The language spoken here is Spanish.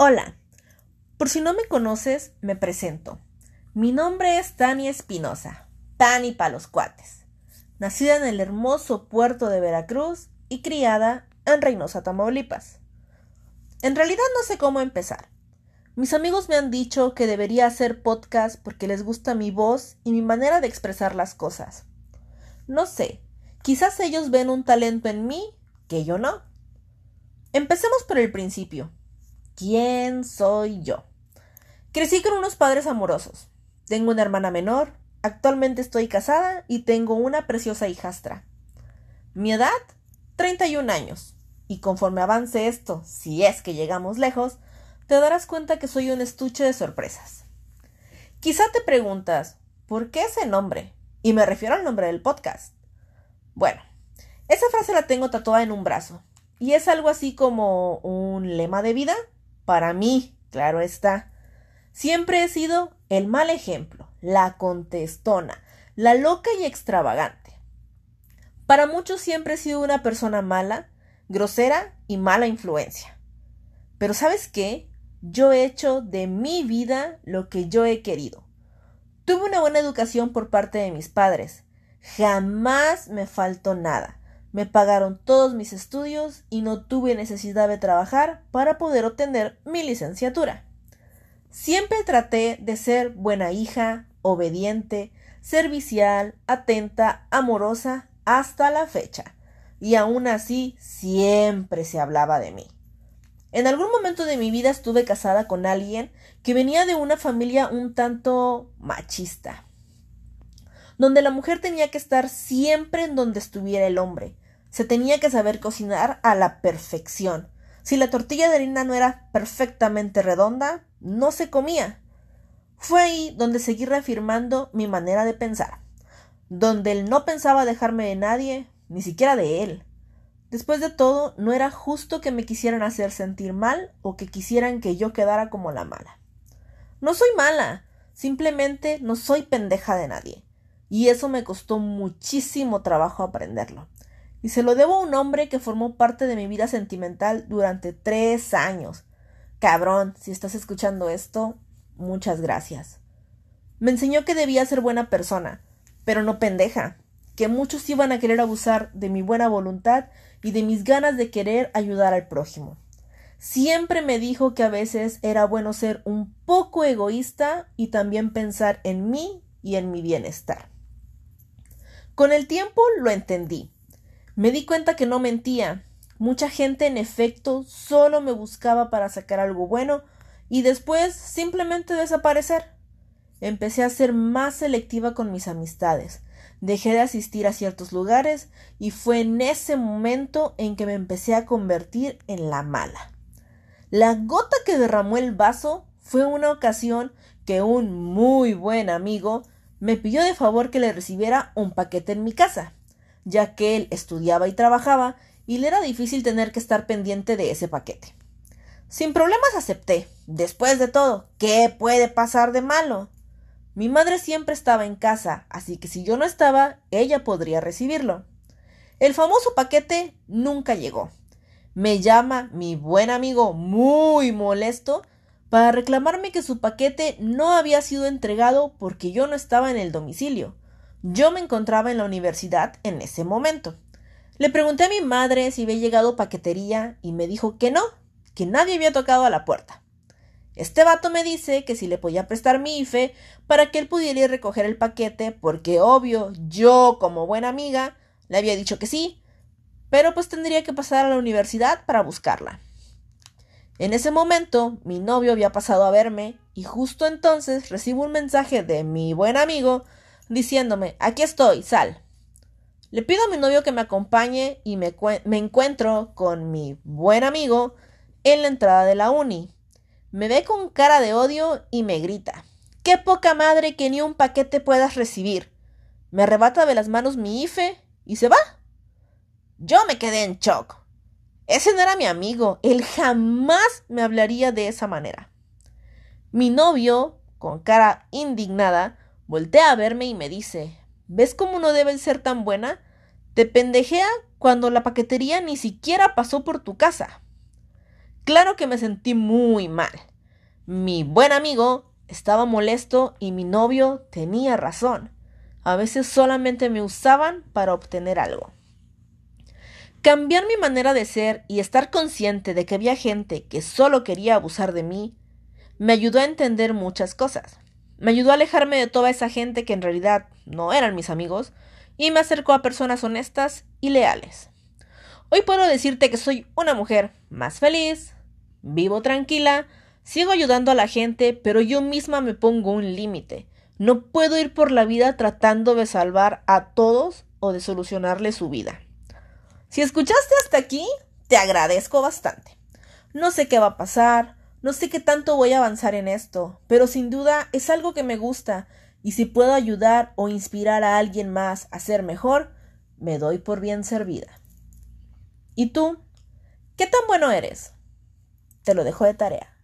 Hola, por si no me conoces, me presento. Mi nombre es Tania Espinosa, Tani para los cuates. Nacida en el hermoso puerto de Veracruz y criada en Reynosa, Tamaulipas. En realidad no sé cómo empezar. Mis amigos me han dicho que debería hacer podcast porque les gusta mi voz y mi manera de expresar las cosas. No sé, quizás ellos ven un talento en mí que yo no. Empecemos por el principio. ¿Quién soy yo? Crecí con unos padres amorosos. Tengo una hermana menor, actualmente estoy casada y tengo una preciosa hijastra. Mi edad, 31 años. Y conforme avance esto, si es que llegamos lejos, te darás cuenta que soy un estuche de sorpresas. Quizá te preguntas, ¿por qué ese nombre? Y me refiero al nombre del podcast. Bueno, esa frase la tengo tatuada en un brazo. Y es algo así como un lema de vida para mí, claro está. Siempre he sido el mal ejemplo, la contestona, la loca y extravagante. Para muchos siempre he sido una persona mala, grosera y mala influencia. Pero ¿sabes qué? Yo he hecho de mi vida lo que yo he querido. Tuve una buena educación por parte de mis padres. Jamás me faltó nada. Me pagaron todos mis estudios y no tuve necesidad de trabajar para poder obtener mi licenciatura. Siempre traté de ser buena hija, obediente, servicial, atenta, amorosa hasta la fecha. Y aún así siempre se hablaba de mí. En algún momento de mi vida estuve casada con alguien que venía de una familia un tanto machista donde la mujer tenía que estar siempre en donde estuviera el hombre. Se tenía que saber cocinar a la perfección. Si la tortilla de harina no era perfectamente redonda, no se comía. Fue ahí donde seguí reafirmando mi manera de pensar, donde él no pensaba dejarme de nadie, ni siquiera de él. Después de todo, no era justo que me quisieran hacer sentir mal o que quisieran que yo quedara como la mala. No soy mala, simplemente no soy pendeja de nadie y eso me costó muchísimo trabajo aprenderlo. Y se lo debo a un hombre que formó parte de mi vida sentimental durante tres años. Cabrón, si estás escuchando esto, muchas gracias. Me enseñó que debía ser buena persona, pero no pendeja, que muchos iban a querer abusar de mi buena voluntad y de mis ganas de querer ayudar al prójimo. Siempre me dijo que a veces era bueno ser un poco egoísta y también pensar en mí y en mi bienestar. Con el tiempo lo entendí. Me di cuenta que no mentía. Mucha gente en efecto solo me buscaba para sacar algo bueno y después simplemente desaparecer. Empecé a ser más selectiva con mis amistades. Dejé de asistir a ciertos lugares y fue en ese momento en que me empecé a convertir en la mala. La gota que derramó el vaso fue una ocasión que un muy buen amigo me pidió de favor que le recibiera un paquete en mi casa, ya que él estudiaba y trabajaba y le era difícil tener que estar pendiente de ese paquete. Sin problemas acepté. Después de todo, ¿qué puede pasar de malo? Mi madre siempre estaba en casa, así que si yo no estaba, ella podría recibirlo. El famoso paquete nunca llegó. Me llama mi buen amigo muy molesto para reclamarme que su paquete no había sido entregado porque yo no estaba en el domicilio. Yo me encontraba en la universidad en ese momento. Le pregunté a mi madre si había llegado paquetería y me dijo que no, que nadie había tocado a la puerta. Este vato me dice que si le podía prestar mi IFE para que él pudiera ir a recoger el paquete, porque obvio, yo como buena amiga le había dicho que sí, pero pues tendría que pasar a la universidad para buscarla. En ese momento mi novio había pasado a verme y justo entonces recibo un mensaje de mi buen amigo diciéndome aquí estoy, sal. Le pido a mi novio que me acompañe y me, encuentro con mi buen amigo en la entrada de la uni. Me ve con cara de odio y me grita. ¡Qué poca madre que ni un paquete puedas recibir! Me arrebata de las manos mi IFE y se va. Yo me quedé en shock. Ese no era mi amigo. Él jamás me hablaría de esa manera. Mi novio, con cara indignada, voltea a verme y me dice, ¿ves cómo no debe ser tan buena? Te pendejea cuando la paquetería ni siquiera pasó por tu casa. Claro que me sentí muy mal. Mi buen amigo estaba molesto y mi novio tenía razón. A veces solamente me usaban para obtener algo. Cambiar mi manera de ser y estar consciente de que había gente que solo quería abusar de mí me ayudó a entender muchas cosas. Me ayudó a alejarme de toda esa gente que en realidad no eran mis amigos y me acercó a personas honestas y leales. Hoy puedo decirte que soy una mujer más feliz, vivo tranquila, sigo ayudando a la gente, pero yo misma me pongo un límite. No puedo ir por la vida tratando de salvar a todos o de solucionarle su vida. Si escuchaste hasta aquí, te agradezco bastante. No sé qué va a pasar, no sé qué tanto voy a avanzar en esto, pero sin duda es algo que me gusta y si puedo ayudar o inspirar a alguien más a ser mejor, me doy por bien servida. ¿Y tú? ¿Qué tan bueno eres? Te lo dejo de tarea.